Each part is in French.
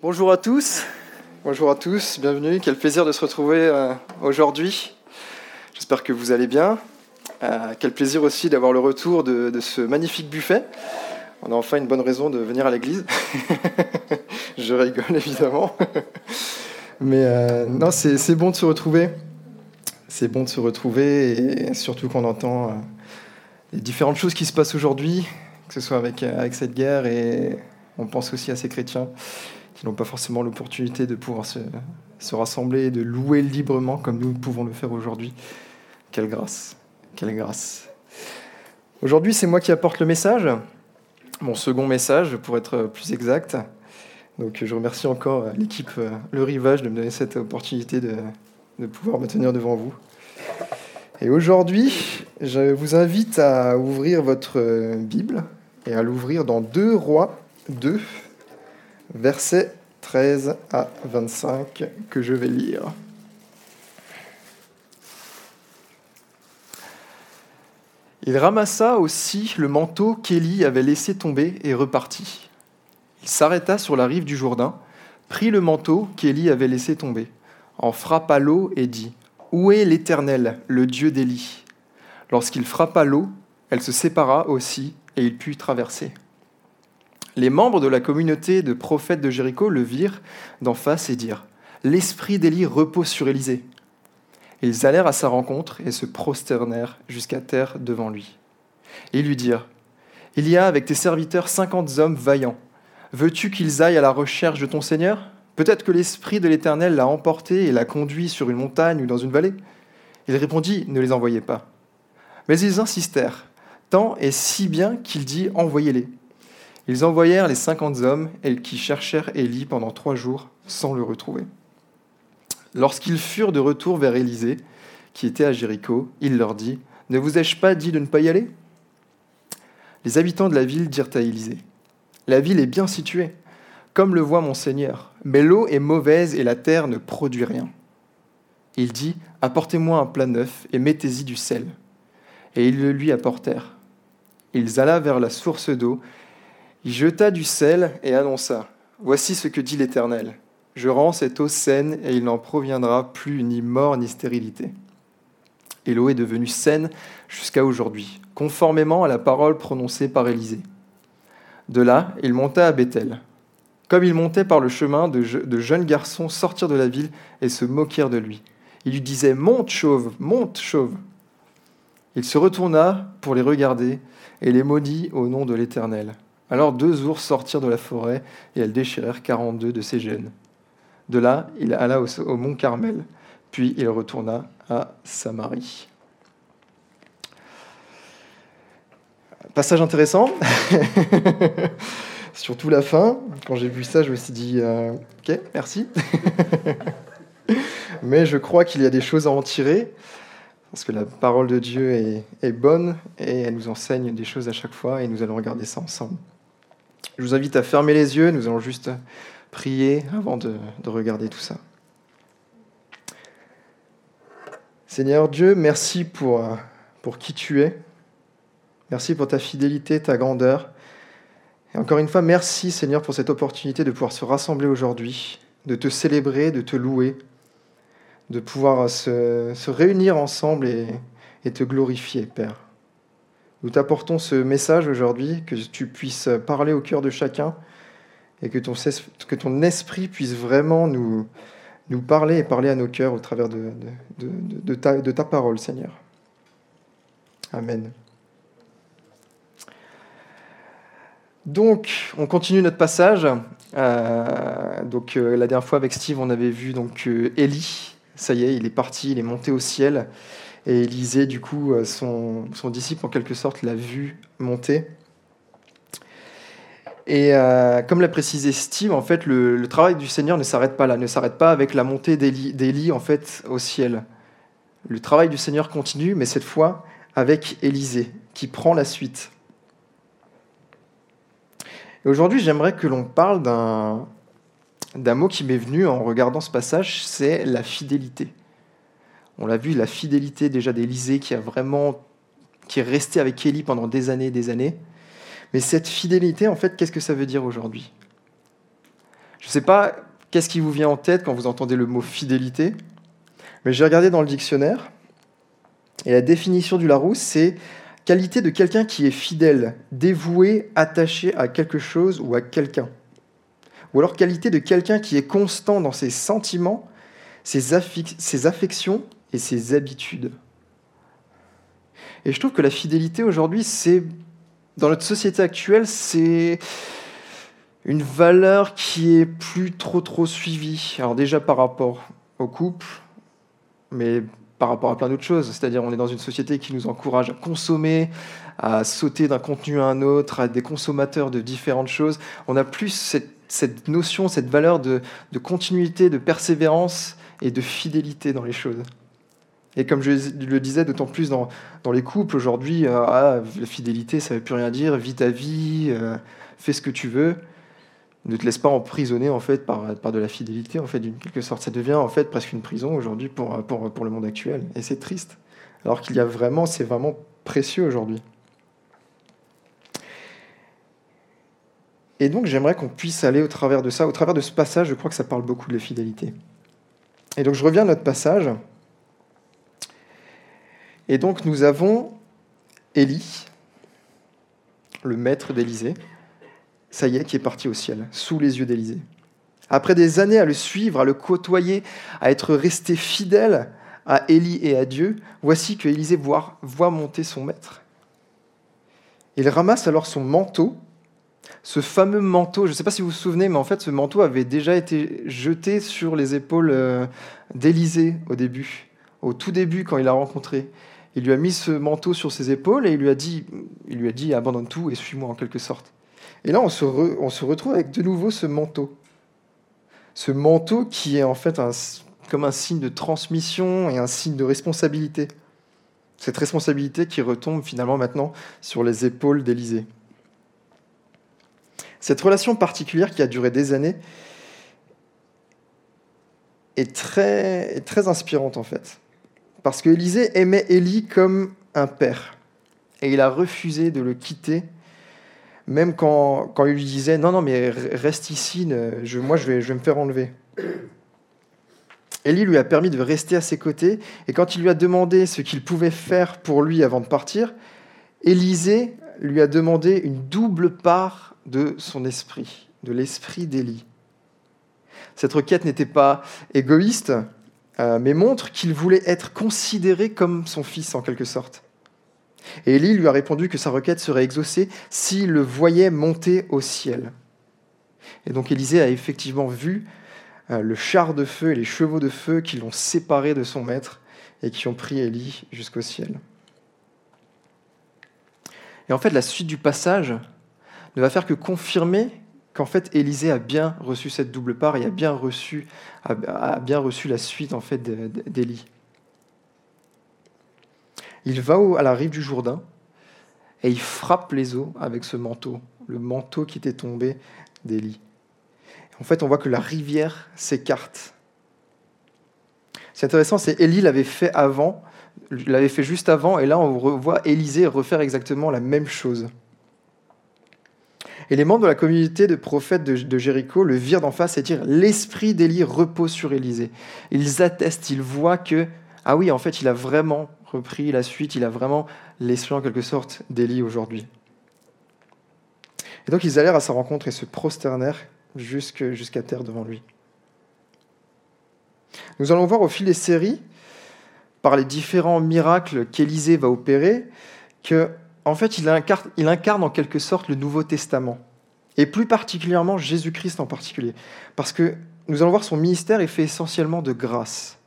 Bonjour à tous. Bonjour à tous, bienvenue. Quel plaisir de se retrouver euh, aujourd'hui. J'espère que vous allez bien. Euh, quel plaisir aussi d'avoir le retour de, ce magnifique buffet. On a enfin une bonne raison de venir à l'église. Je rigole évidemment. Mais euh, non, c'est bon de se retrouver. C'est bon de se retrouver et surtout qu'on entend les différentes choses qui se passent aujourd'hui, que ce soit avec, avec cette guerre et on pense aussi à ces chrétiens qui n'ont pas forcément l'opportunité de pouvoir se, rassembler et de louer librement comme nous pouvons le faire aujourd'hui. Quelle grâce, quelle grâce. Aujourd'hui, c'est moi qui apporte le message, mon second message pour être plus exact. Donc je remercie encore l'équipe euh, Le Rivage de me donner cette opportunité de, de pouvoir me tenir devant vous. Et aujourd'hui, je vous invite à ouvrir votre Bible et à l'ouvrir dans 2 Rois 2, versets 13 à 25 que je vais lire. Il ramassa aussi le manteau qu'Élie avait laissé tomber et repartit. Il s'arrêta sur la rive du Jourdain, prit le manteau qu'Élie avait laissé tomber, en frappa l'eau et dit Où est l'Éternel, le Dieu d'Élie? Lorsqu'il frappa l'eau, elle se sépara aussi et il put traverser. Les membres de la communauté de prophètes de Jéricho le virent d'en face et dirent L'esprit d'Élie repose sur Élisée. Ils allèrent à sa rencontre et se prosternèrent jusqu'à terre devant lui. Ils lui dirent Il y a avec tes serviteurs cinquante hommes vaillants. Veux-tu qu'ils aillent à la recherche de ton Seigneur? Peut-être que l'Esprit de l'Éternel l'a emporté et l'a conduit sur une montagne ou dans une vallée. Il répondit Ne les envoyez pas. Mais ils insistèrent, tant et si bien qu'il dit Envoyez-les. Ils envoyèrent les cinquante hommes qui cherchèrent Élie pendant trois jours sans le retrouver. Lorsqu'ils furent de retour vers Élisée, qui était à Jéricho, il leur dit Ne vous ai-je pas dit de ne pas y aller? Les habitants de la ville dirent à Élisée La ville est bien située, comme le voit mon Seigneur, mais l'eau est mauvaise et la terre ne produit rien. Il dit Apportez-moi un plat neuf et mettez-y du sel. Et ils le lui apportèrent. Ils alla vers la source d'eau il jeta du sel et annonça Voici ce que dit l'Éternel. Je rends cette eau saine et il n'en proviendra plus ni mort ni stérilité. Et l'eau est devenue saine jusqu'à aujourd'hui, conformément à la parole prononcée par Élisée. De là, il monta à Bethel. Comme il montait par le chemin, de, de jeunes garçons sortirent de la ville et se moquèrent de lui. Il lui disait Monte, chauve, monte, chauve. Il se retourna pour les regarder et les maudit au nom de l'Éternel. Alors deux ours sortirent de la forêt et elles déchirèrent quarante-deux de ses jeunes. De là, il alla au, mont Carmel, puis il retourna à Samarie. Passage intéressant, surtout la fin. Quand j'ai vu ça, je me suis dit, euh, ok, merci. Mais je crois qu'il y a des choses à en tirer, parce que la parole de Dieu est bonne et elle nous enseigne des choses à chaque fois, et nous allons regarder ça ensemble. Je vous invite à fermer les yeux, nous allons juste prier avant de, regarder tout ça. Seigneur Dieu, merci pour, pour qui tu es. Merci pour ta fidélité, ta grandeur. Et encore une fois, merci Seigneur pour cette opportunité de pouvoir se rassembler aujourd'hui, de te célébrer, de te louer, de pouvoir se, réunir ensemble et te glorifier, Père. Nous t'apportons ce message aujourd'hui, que tu puisses parler au cœur de chacun et que ton, esprit puisse vraiment nous, parler et parler à nos cœurs au travers de, ta, parole, Seigneur. Amen. Donc, on continue notre passage. Euh, donc, euh, la dernière fois avec Steve, on avait vu donc euh. Ça y est, il est parti, il est monté au ciel. Et Élisée, du coup, euh, son, disciple, en quelque sorte, l'a vu monter. Et euh, comme l'a précisé Steve, en fait, le, travail du Seigneur ne s'arrête pas là, ne s'arrête pas avec la montée d'Élie en fait au ciel. Le travail du Seigneur continue, mais cette fois avec Élisée, qui prend la suite. Et aujourd'hui, j'aimerais que l'on parle d'un mot qui m'est venu en regardant ce passage, c'est la fidélité. On l'a vu, la fidélité déjà d'Élisée qui a vraiment qui est resté avec Élie pendant des années et des années. Mais cette fidélité, en fait, qu'est-ce que ça veut dire aujourd'hui? Je ne sais pas qu'est-ce qui vous vient en tête quand vous entendez le mot fidélité, mais j'ai regardé dans le dictionnaire, et la définition du Larousse, c'est qualité de quelqu'un qui est fidèle, dévoué, attaché à quelque chose ou à quelqu'un. Ou alors qualité de quelqu'un qui est constant dans ses sentiments, ses affections et ses habitudes. Et je trouve que la fidélité aujourd'hui, c'est dans notre société actuelle, c'est une valeur qui est plus trop trop suivie. Alors déjà par rapport au couple, mais par rapport à plein d'autres choses. C'est-à-dire on est dans une société qui nous encourage à consommer, à sauter d'un contenu à un autre, à être des consommateurs de différentes choses. On a plus cette, notion, cette valeur de, continuité, de persévérance et de fidélité dans les choses. Et comme je le disais, d'autant plus dans, les couples aujourd'hui, euh, ah, la fidélité, ça ne veut plus rien dire, vis ta vie, euh, fais ce que tu veux. Ne te laisse pas emprisonner en fait par, par de la fidélité en fait d'une quelque sorte. Ça devient en fait presque une prison aujourd'hui pour, pour, pour le monde actuel. Et c'est triste. Alors qu'il y a vraiment c'est vraiment précieux aujourd'hui. Et donc j'aimerais qu'on puisse aller au travers de ça. Au travers de ce passage je crois que ça parle beaucoup de la fidélité. Et donc je reviens à notre passage et donc nous avons Élie le maître d'Élysée ça y est, qui est parti au ciel, sous les yeux d'Élisée. Après des années à le suivre, à le côtoyer, à être resté fidèle à Élie et à Dieu, voici que Élisée voit, voit monter son maître. Il ramasse alors son manteau, ce fameux manteau, je ne sais pas si vous vous souvenez, mais en fait ce manteau avait déjà été jeté sur les épaules euh, d'Élisée au début, au tout début quand il l'a rencontré. Il lui a mis ce manteau sur ses épaules et il lui a dit, il lui a dit abandonne tout et suis-moi en quelque sorte. Et là, on se, retrouve avec de nouveau ce manteau. Ce manteau qui est en fait comme un signe de transmission et un signe de responsabilité. Cette responsabilité qui retombe finalement maintenant sur les épaules d'Élisée. Cette relation particulière qui a duré des années est très inspirante en fait. Parce que Élisée aimait Élie comme un père. Et il a refusé de le quitter même quand, il lui disait non, non, mais reste ici, moi je vais, je vais me faire enlever. Élie lui a permis de rester à ses côtés, et quand il lui a demandé ce qu'il pouvait faire pour lui avant de partir, Élisée lui a demandé une double part de son esprit, de l'esprit d'Élie. Cette requête n'était pas égoïste, euh, mais montre qu'il voulait être considéré comme son fils en quelque sorte. Et Élie lui a répondu que sa requête serait exaucée s'il le voyait monter au ciel. Et donc Élisée a effectivement vu euh, le char de feu et les chevaux de feu qui l'ont séparé de son maître et qui ont pris Élie jusqu'au ciel. Et en fait, la suite du passage ne va faire que confirmer qu'en fait Élisée a bien reçu cette double part et a bien reçu, la suite en fait d'Élie il va à la rive du Jourdain et il frappe les eaux avec ce manteau, le manteau qui était tombé d'Élie. En fait, on voit que la rivière s'écarte. C'est intéressant, c'est Élie l'avait fait avant, l'avait fait juste avant, et là on voit Élisée refaire exactement la même chose. Et les membres de la communauté de prophètes de, Jéricho le virent d'en face et dirent L'esprit d'Élie repose sur Élisée. Ils attestent, ils voient que, ah oui, en fait, il a vraiment repris la suite, il a vraiment l'esprit en quelque sorte d'Élie aujourd'hui. Et donc ils allèrent à sa rencontre et se prosternèrent jusqu'à terre devant lui. Nous allons voir au fil des séries, par les différents miracles qu'Élisée va opérer, que en fait il incarne, en quelque sorte le Nouveau Testament, et plus particulièrement Jésus-Christ en particulier, parce que nous allons voir son ministère est fait essentiellement de grâce.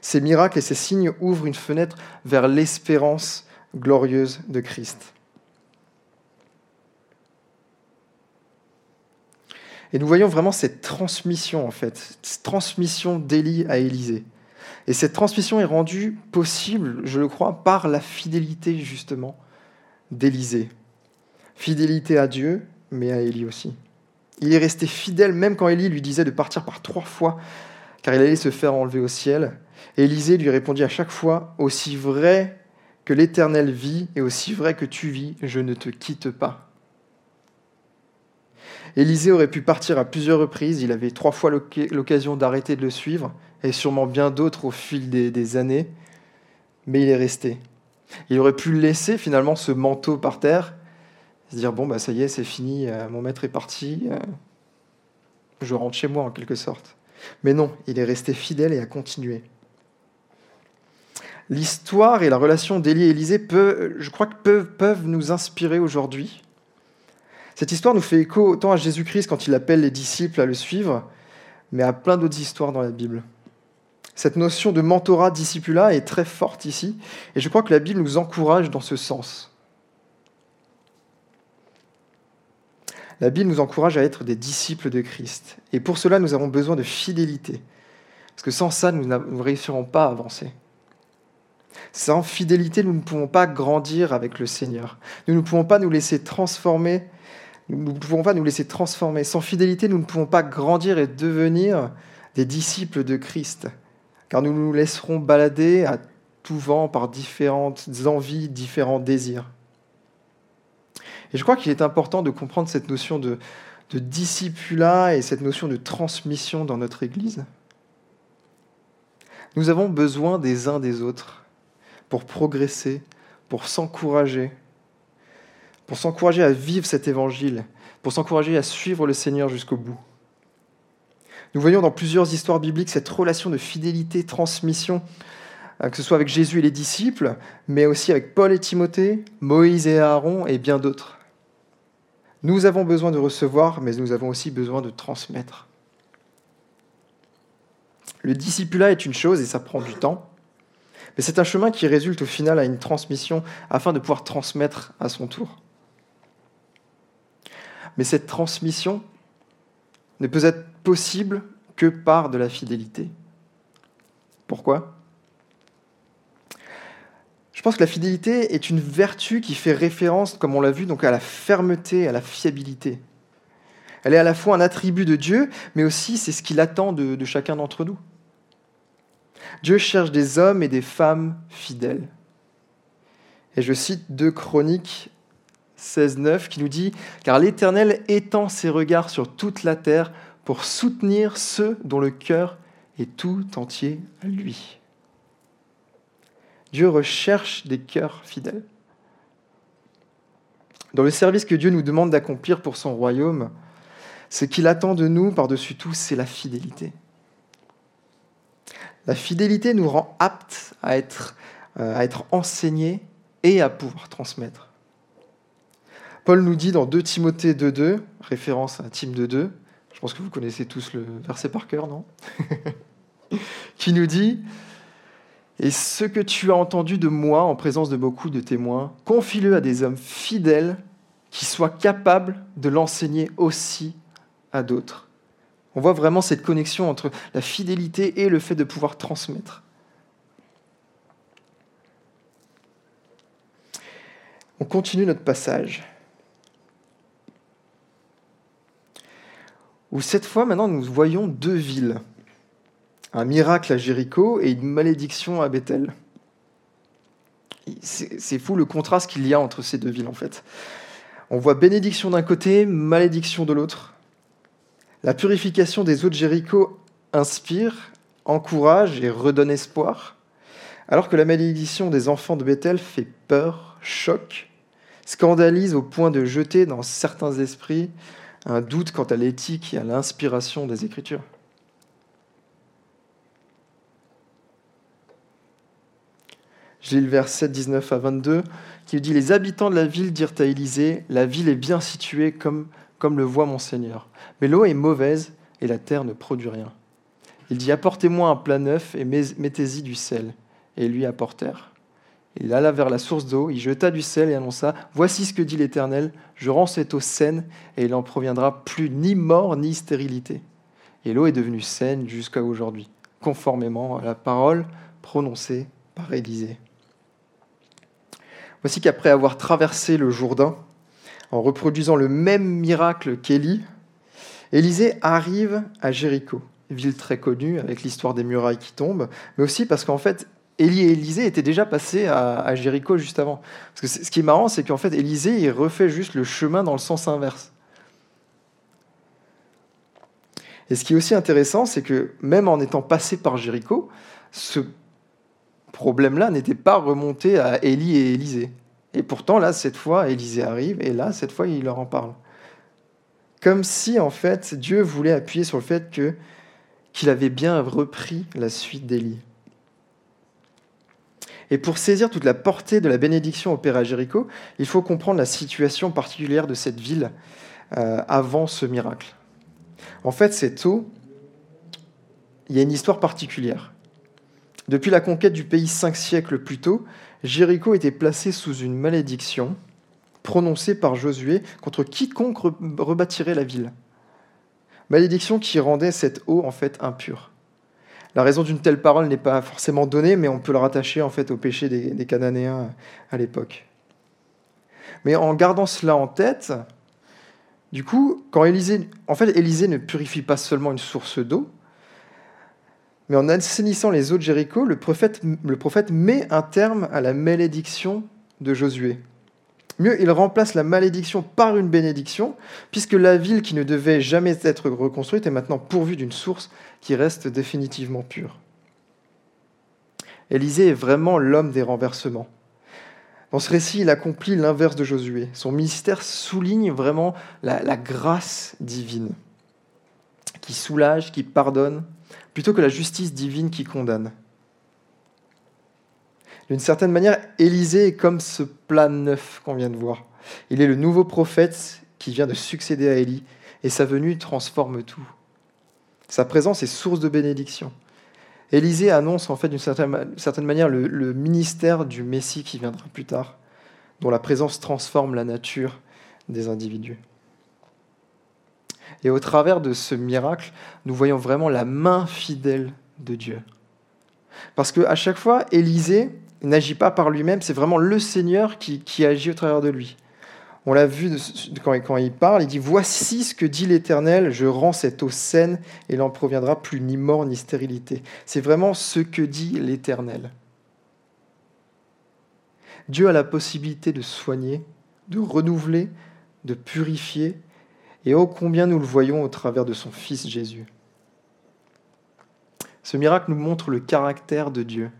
Ces miracles et ces signes ouvrent une fenêtre vers l'espérance glorieuse de Christ. Et nous voyons vraiment cette transmission, en fait, cette transmission d'Élie à Élisée. Et cette transmission est rendue possible, je le crois, par la fidélité, justement, d'Élisée. Fidélité à Dieu, mais à Élie aussi. Il est resté fidèle même quand Élie lui disait de partir par trois fois, car il allait se faire enlever au ciel. Élisée lui répondit à chaque fois, Aussi vrai que l'Éternel vit et aussi vrai que tu vis, je ne te quitte pas. Élisée aurait pu partir à plusieurs reprises, il avait trois fois l'occasion d'arrêter de le suivre, et sûrement bien d'autres au fil des, années, mais il est resté. Il aurait pu laisser finalement ce manteau par terre, se dire bon bah ça y est, c'est fini, euh, mon maître est parti, euh, je rentre chez moi en quelque sorte. Mais non, il est resté fidèle et a continué. L'histoire et la relation d'Élie et Élisée, je crois que peuvent, peuvent nous inspirer aujourd'hui. Cette histoire nous fait écho autant à Jésus-Christ quand il appelle les disciples à le suivre, mais à plein d'autres histoires dans la Bible. Cette notion de mentorat, discipula est très forte ici, et je crois que la Bible nous encourage dans ce sens. La Bible nous encourage à être des disciples de Christ, et pour cela nous avons besoin de fidélité, parce que sans ça nous ne réussirons pas à avancer. Sans fidélité, nous ne pouvons pas grandir avec le Seigneur. Nous ne pouvons pas nous laisser transformer. Nous ne pouvons pas nous laisser transformer. Sans fidélité, nous ne pouvons pas grandir et devenir des disciples de Christ. Car nous nous laisserons balader à tout vent par différentes envies, différents désirs. Et je crois qu'il est important de comprendre cette notion de, discipula et cette notion de transmission dans notre Église. Nous avons besoin des uns des autres pour progresser, pour s'encourager, pour s'encourager à vivre cet évangile, pour s'encourager à suivre le Seigneur jusqu'au bout. Nous voyons dans plusieurs histoires bibliques cette relation de fidélité, transmission, euh, que ce soit avec Jésus et les disciples, mais aussi avec Paul et Timothée, Moïse et Aaron et bien d'autres. Nous avons besoin de recevoir, mais nous avons aussi besoin de transmettre. Le discipulat est une chose et ça prend du temps. Mais c'est un chemin qui résulte au final à une transmission afin de pouvoir transmettre à son tour. Mais cette transmission ne peut être possible que par de la fidélité. Pourquoi? Je pense que la fidélité est une vertu qui fait référence, comme on l'a vu, donc à la fermeté, à la fiabilité. Elle est à la fois un attribut de Dieu, mais aussi c'est ce qu'il attend de, de chacun d'entre nous. Dieu cherche des hommes et des femmes fidèles. Et je cite deux Chroniques 16.9 qui nous dit Car l'Éternel étend ses regards sur toute la terre pour soutenir ceux dont le cœur est tout entier à lui. Dieu recherche des cœurs fidèles. Dans le service que Dieu nous demande d'accomplir pour son royaume, ce qu'il attend de nous par-dessus tout, c'est la fidélité. La fidélité nous rend aptes à être, euh, à être enseignés et à pouvoir transmettre. Paul nous dit dans 2 Timothée 2.2, référence à Tim 2.2, je pense que vous connaissez tous le verset par cœur, non? Qui nous dit Et ce que tu as entendu de moi en présence de beaucoup de témoins, confie-le à des hommes fidèles qui soient capables de l'enseigner aussi à d'autres. On voit vraiment cette connexion entre la fidélité et le fait de pouvoir transmettre. On continue notre passage. Où cette fois, maintenant, nous voyons deux villes. Un miracle à Jéricho et une malédiction à Bethel. C'est fou le contraste qu'il y a entre ces deux villes, en fait. On voit bénédiction d'un côté, malédiction de l'autre. La purification des eaux de Jéricho inspire, encourage et redonne espoir, alors que la malédiction des enfants de Bethel fait peur, choque, scandalise au point de jeter dans certains esprits un doute quant à l'éthique et à l'inspiration des Écritures. J'ai le verset 19 à 22 qui dit Les habitants de la ville dirent à Élisée La ville est bien située comme comme le voit mon Seigneur. Mais l'eau est mauvaise et la terre ne produit rien. Il dit Apportez-moi un plat neuf et mettez-y du sel. Et lui apportèrent. Il alla vers la source d'eau, il jeta du sel et annonça Voici ce que dit l'Éternel Je rends cette eau saine et il n'en proviendra plus ni mort ni stérilité. Et l'eau est devenue saine jusqu'à aujourd'hui, conformément à la parole prononcée par Élisée. Voici qu'après avoir traversé le Jourdain, en reproduisant le même miracle qu'Élie, Élisée arrive à Jéricho, ville très connue avec l'histoire des murailles qui tombent, mais aussi parce qu'en fait, Élie et Élisée étaient déjà passés à, Jéricho juste avant. Ce qui est marrant, c'est qu'en fait, Élisée, il refait juste le chemin dans le sens inverse. Et ce qui est aussi intéressant, c'est que même en étant passé par Jéricho, ce problème-là n'était pas remonté à Élie et Élisée. Et pourtant, là, cette fois, Élisée arrive, et là, cette fois, il leur en parle. Comme si, en fait, Dieu voulait appuyer sur le fait que qu'il avait bien repris la suite d'Élie. Et pour saisir toute la portée de la bénédiction opérée à Jéricho, il faut comprendre la situation particulière de cette ville euh, avant ce miracle. En fait, cette eau, il y a une histoire particulière. Depuis la conquête du pays cinq siècles plus tôt, Jéricho était placé sous une malédiction prononcée par Josué contre quiconque rebâtirait la ville. Malédiction qui rendait cette eau en fait impure. La raison d'une telle parole n'est pas forcément donnée, mais on peut le rattacher en fait au péché des, Cananéens à l'époque. Mais en gardant cela en tête, du coup, quand Élisée, en ne purifie pas seulement une source d'eau, mais en assainissant les eaux de Jéricho, le prophète met un terme à la malédiction de Josué. Mieux, il remplace la malédiction par une bénédiction, puisque la ville qui ne devait jamais être reconstruite est maintenant pourvue d'une source qui reste définitivement pure. Élisée est vraiment l'homme des renversements. Dans ce récit, il accomplit l'inverse de Josué. Son ministère souligne vraiment la, la grâce divine, qui soulage, qui pardonne, plutôt que la justice divine qui condamne. D'une certaine manière, Élisée est comme ce plat neuf qu'on vient de voir. Il est le nouveau prophète qui vient de succéder à Élie, et sa venue transforme tout. Sa présence est source de bénédiction. Élisée annonce en fait d'une certaine, manière le, le, ministère du Messie qui viendra plus tard, dont la présence transforme la nature des individus. Et au travers de ce miracle, nous voyons vraiment la main fidèle de Dieu. Parce qu'à chaque fois, Élisée n'agit pas par lui-même, c'est vraiment le Seigneur qui, agit au travers de lui. On l'a vu quand, il parle, il dit Voici ce que dit l'Éternel, je rends cette eau saine, et il n'en proviendra plus ni mort ni stérilité. C'est vraiment ce que dit l'Éternel. Dieu a la possibilité de soigner, de renouveler, de purifier, et ô combien nous le voyons au travers de son Fils Jésus. Ce miracle nous montre le caractère de Dieu,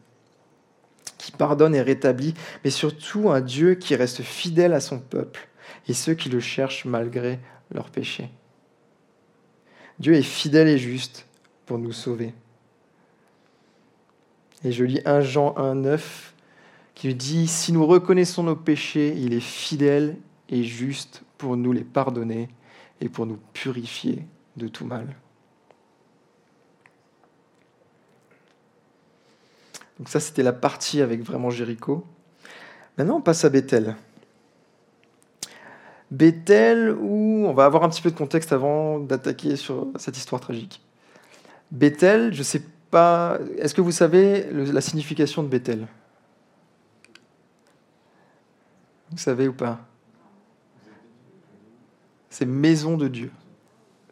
qui pardonne et rétablit, mais surtout un Dieu qui reste fidèle à son peuple et ceux qui le cherchent malgré leurs péchés. Dieu est fidèle et juste pour nous sauver. Et je lis 1 Jean 1, 9 qui dit, Si nous reconnaissons nos péchés, il est fidèle et juste pour nous les pardonner et pour nous purifier de tout mal. Donc ça, c'était la partie avec vraiment Jéricho. Maintenant, on passe à Bethel. Bethel, où on va avoir un petit peu de contexte avant d'attaquer sur cette histoire tragique. Bethel, je ne sais pas, est-ce que vous savez la signification de Bethel? Vous savez ou pas? C'est maison de Dieu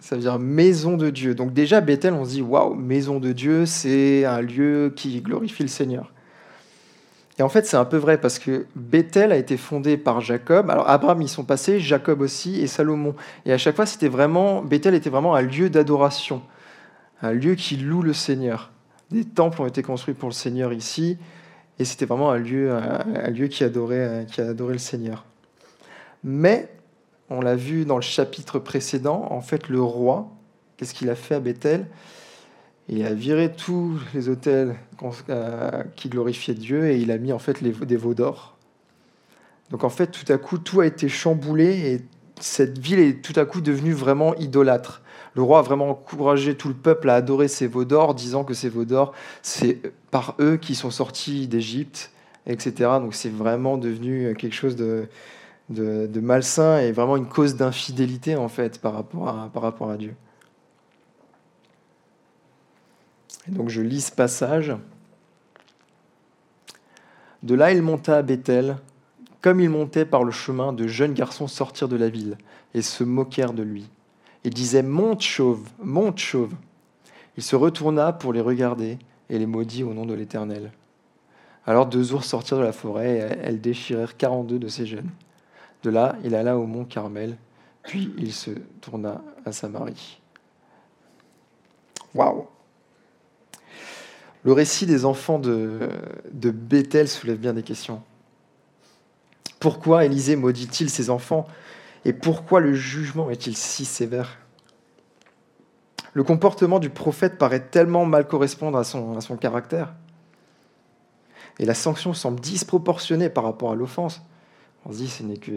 ça veut dire maison de Dieu. Donc déjà, Bethel, on se dit, waouh, maison de Dieu, c'est un lieu qui glorifie le Seigneur. Et en fait, c'est un peu vrai parce que Bethel a été fondé par Jacob. Alors Abraham, ils sont passés, Jacob aussi et Salomon. Et à chaque fois, c'était vraiment Bethel était vraiment un lieu d'adoration, un lieu qui loue le Seigneur. Des temples ont été construits pour le Seigneur ici, et c'était vraiment un lieu, un, lieu qui adorait, qui adorait le Seigneur. Mais on l'a vu dans le chapitre précédent, en fait, le roi, qu'est-ce qu'il a fait à Bethel? Il a viré tous les hôtels euh, qui glorifiaient Dieu et il a mis en fait des veaux d'or. Donc en fait, tout à coup, tout a été chamboulé et cette ville est tout à coup devenue vraiment idolâtre. Le roi a vraiment encouragé tout le peuple à adorer ces veaux d'or, disant que ces veaux d'or, c'est par eux qui sont sortis d'Égypte, etc. Donc c'est vraiment devenu quelque chose de, de, malsain et vraiment une cause d'infidélité en fait par rapport à, par rapport à Dieu. Et donc je lis ce passage. De là il monta à Bethel, comme il montait par le chemin, de jeunes garçons sortirent de la ville et se moquèrent de lui. Et disaient Monte chauve, monte chauve. Il se retourna pour les regarder et les maudit au nom de l'Éternel. Alors deux ours sortirent de la forêt et elles déchirèrent quarante-deux de ces jeunes. De là, il alla au mont Carmel, puis il se tourna à Samarie. Waouh Le récit des enfants de, de Bethel soulève bien des questions. Pourquoi Élisée maudit-il ses enfants Et pourquoi le jugement est-il si sévère? Le comportement du prophète paraît tellement mal correspondre à son, à son caractère. Et la sanction semble disproportionnée par rapport à l'offense. On se dit, ce n'est que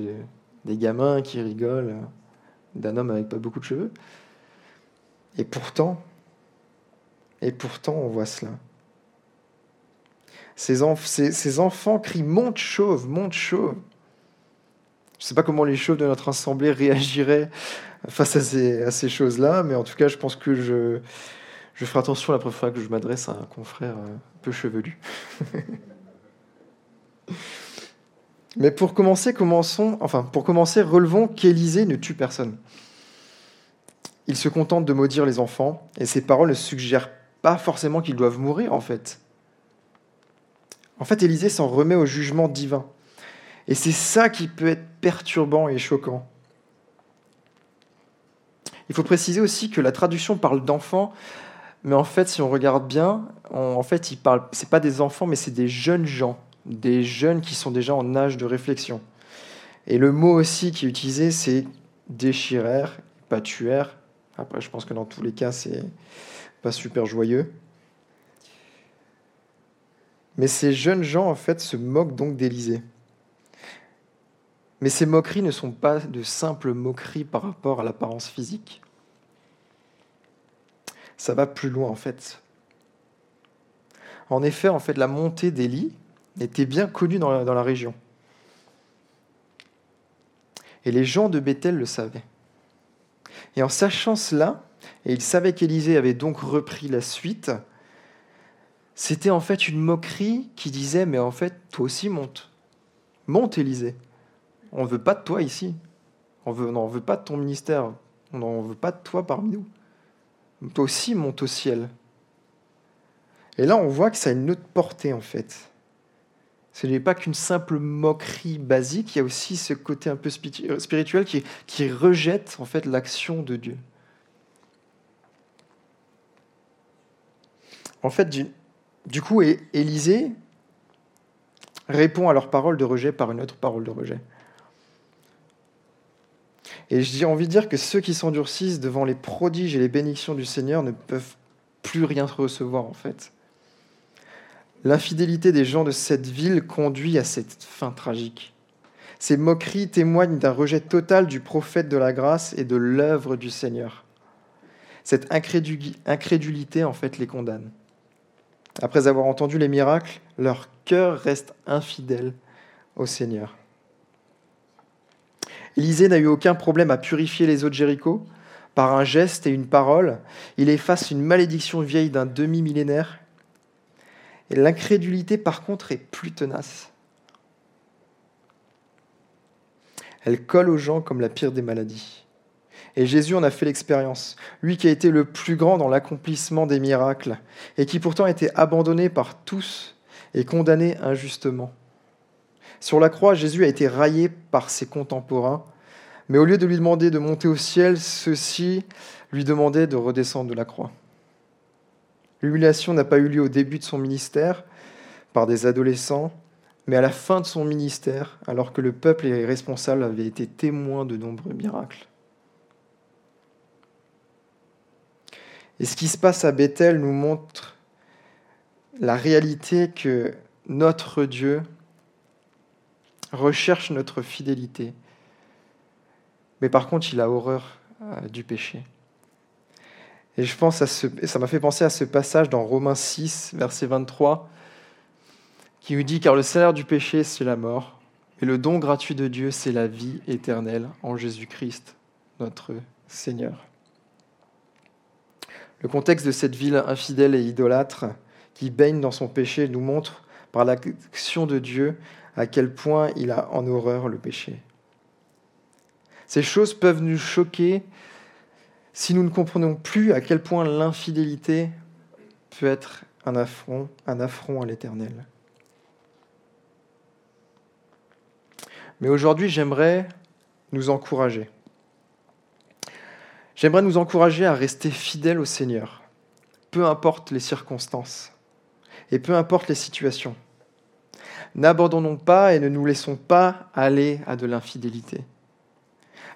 des gamins qui rigolent d'un homme avec pas beaucoup de cheveux. Et pourtant, et pourtant, on voit cela. Ces, enfants crient Monte chauve, monte chauve. Je ne sais pas comment les chauves de notre assemblée réagiraient face à ces, choses-là, mais en tout cas, je pense que je, ferai attention la prochaine fois que je m'adresse à un confrère un peu chevelu. mais pour commencer, commençons, enfin, pour commencer, relevons qu'Élisée ne tue personne. Il se contente de maudire les enfants, et ses paroles ne suggèrent pas forcément qu'ils doivent mourir, en fait. En fait, Élisée s'en remet au jugement divin. Et c'est ça qui peut être perturbant et choquant. Il faut préciser aussi que la traduction parle d'enfants, mais en fait, si on regarde bien, en fait, il parle, pas des enfants, mais c'est des jeunes gens, des jeunes qui sont déjà en âge de réflexion. Et le mot aussi qui est utilisé, c'est déchirère, pas tuère. Après, je pense que dans tous les cas, c'est pas super joyeux. Mais ces jeunes gens, en fait, se moquent donc d'Élysée. Mais ces moqueries ne sont pas de simples moqueries par rapport à l'apparence physique. Ça va plus loin en fait. En effet, en fait, la montée d'Élie était bien connue dans la, région. Et les gens de Bethel le savaient. Et en sachant cela, et ils savaient qu'Élisée avait donc repris la suite, c'était en fait une moquerie qui disait, mais en fait, toi aussi monte. Monte, Élisée. On ne veut pas de toi ici. On n'en veut pas de ton ministère. On n'en veut pas de toi parmi nous. Toi aussi, monte au ciel. Et là, on voit que ça a une autre portée, en fait. Ce n'est pas qu'une simple moquerie basique, il y a aussi ce côté un peu spirituel qui, rejette, en fait, l'action de Dieu. En fait, du, du coup, Élisée répond à leur parole de rejet par une autre parole de rejet. Et j'ai envie de dire que ceux qui s'endurcissent devant les prodiges et les bénédictions du Seigneur ne peuvent plus rien recevoir en fait. L'infidélité des gens de cette ville conduit à cette fin tragique. Ces moqueries témoignent d'un rejet total du prophète de la grâce et de l'œuvre du Seigneur. Cette incrédulité, en fait, les condamne. Après avoir entendu les miracles, leur cœur reste infidèle au Seigneur. Élisée n'a eu aucun problème à purifier les eaux de Jéricho. Par un geste et une parole, il efface une malédiction vieille d'un demi-millénaire. Et l'incrédulité, par contre, est plus tenace. Elle colle aux gens comme la pire des maladies. Et Jésus en a fait l'expérience. Lui qui a été le plus grand dans l'accomplissement des miracles et qui pourtant a été abandonné par tous et condamné injustement. Sur la croix, Jésus a été raillé par ses contemporains, mais au lieu de lui demander de monter au ciel, ceux-ci lui demandaient de redescendre de la croix. L'humiliation n'a pas eu lieu au début de son ministère par des adolescents, mais à la fin de son ministère, alors que le peuple et les responsables avaient été témoins de nombreux miracles. Et ce qui se passe à Bethel nous montre la réalité que notre Dieu recherche notre fidélité. Mais par contre, il a horreur euh, du péché. Et je pense à ce, ça m'a fait penser à ce passage dans Romains 6, verset 23, qui nous dit Car le salaire du péché, c'est la mort, et le don gratuit de Dieu, c'est la vie éternelle en Jésus-Christ, notre Seigneur. Le contexte de cette ville infidèle et idolâtre qui baigne dans son péché nous montre, par l'action de Dieu, à quel point il a en horreur le péché. Ces choses peuvent nous choquer si nous ne comprenons plus à quel point l'infidélité peut être un affront, à l'Éternel. Mais aujourd'hui, j'aimerais nous encourager. J'aimerais nous encourager à rester fidèles au Seigneur, peu importe les circonstances et peu importe les situations. N'abandonnons pas et ne nous laissons pas aller à de l'infidélité.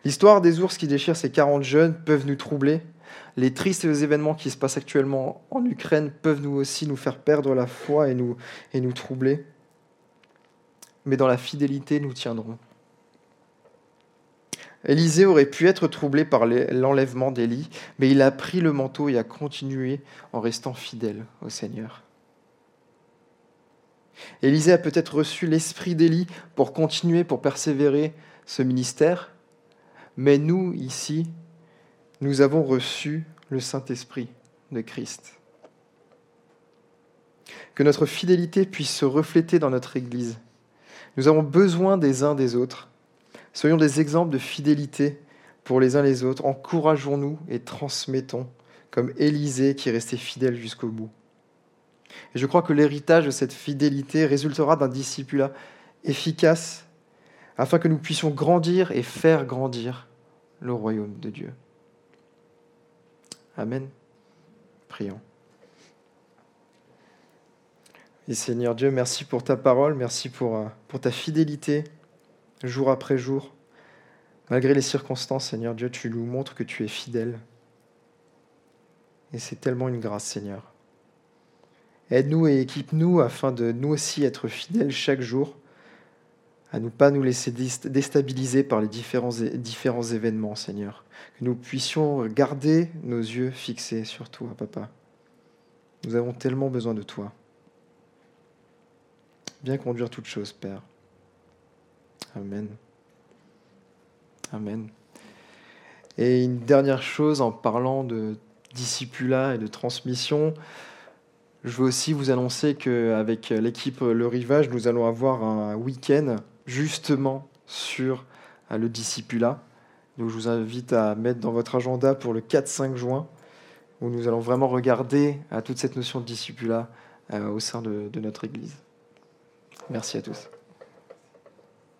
L'histoire des ours qui déchirent ces 40 jeunes peuvent nous troubler. Les tristes événements qui se passent actuellement en Ukraine peuvent nous aussi nous faire perdre la foi et nous, et nous troubler. Mais dans la fidélité, nous tiendrons. Élisée aurait pu être troublé par l'enlèvement d'Élie, mais il a pris le manteau et a continué en restant fidèle au Seigneur. Élisée a peut-être reçu l'esprit d'Élie pour continuer, pour persévérer ce ministère, mais nous, ici, nous avons reçu le Saint-Esprit de Christ. Que notre fidélité puisse se refléter dans notre Église. Nous avons besoin des uns des autres. Soyons des exemples de fidélité pour les uns les autres. Encourageons-nous et transmettons, comme Élisée qui est resté fidèle jusqu'au bout. Je crois que l'héritage de cette fidélité résultera d'un discipulat efficace afin que nous puissions grandir et faire grandir le royaume de Dieu. Amen. Prions. Et Seigneur Dieu, merci pour ta parole, merci pour, euh, pour ta fidélité jour après jour. Malgré les circonstances, Seigneur Dieu, tu nous montres que tu es fidèle. Et c'est tellement une grâce, Seigneur. Aide-nous et équipe-nous afin de nous aussi être fidèles chaque jour, à ne pas nous laisser déstabiliser par les différents, événements, Seigneur. Que nous puissions garder nos yeux fixés sur toi, Papa. Nous avons tellement besoin de toi. Viens conduire toutes choses, Père. Amen. Amen. Et une dernière chose en parlant de discipulat et de transmission, je veux aussi vous annoncer qu'avec l'équipe Le Rivage, nous allons avoir un week-end justement sur euh, le discipulat. Donc je vous invite à mettre dans votre agenda pour le 4-5 juin, où nous allons vraiment regarder à toute cette notion de discipulat euh, au sein de notre Église. Merci à tous.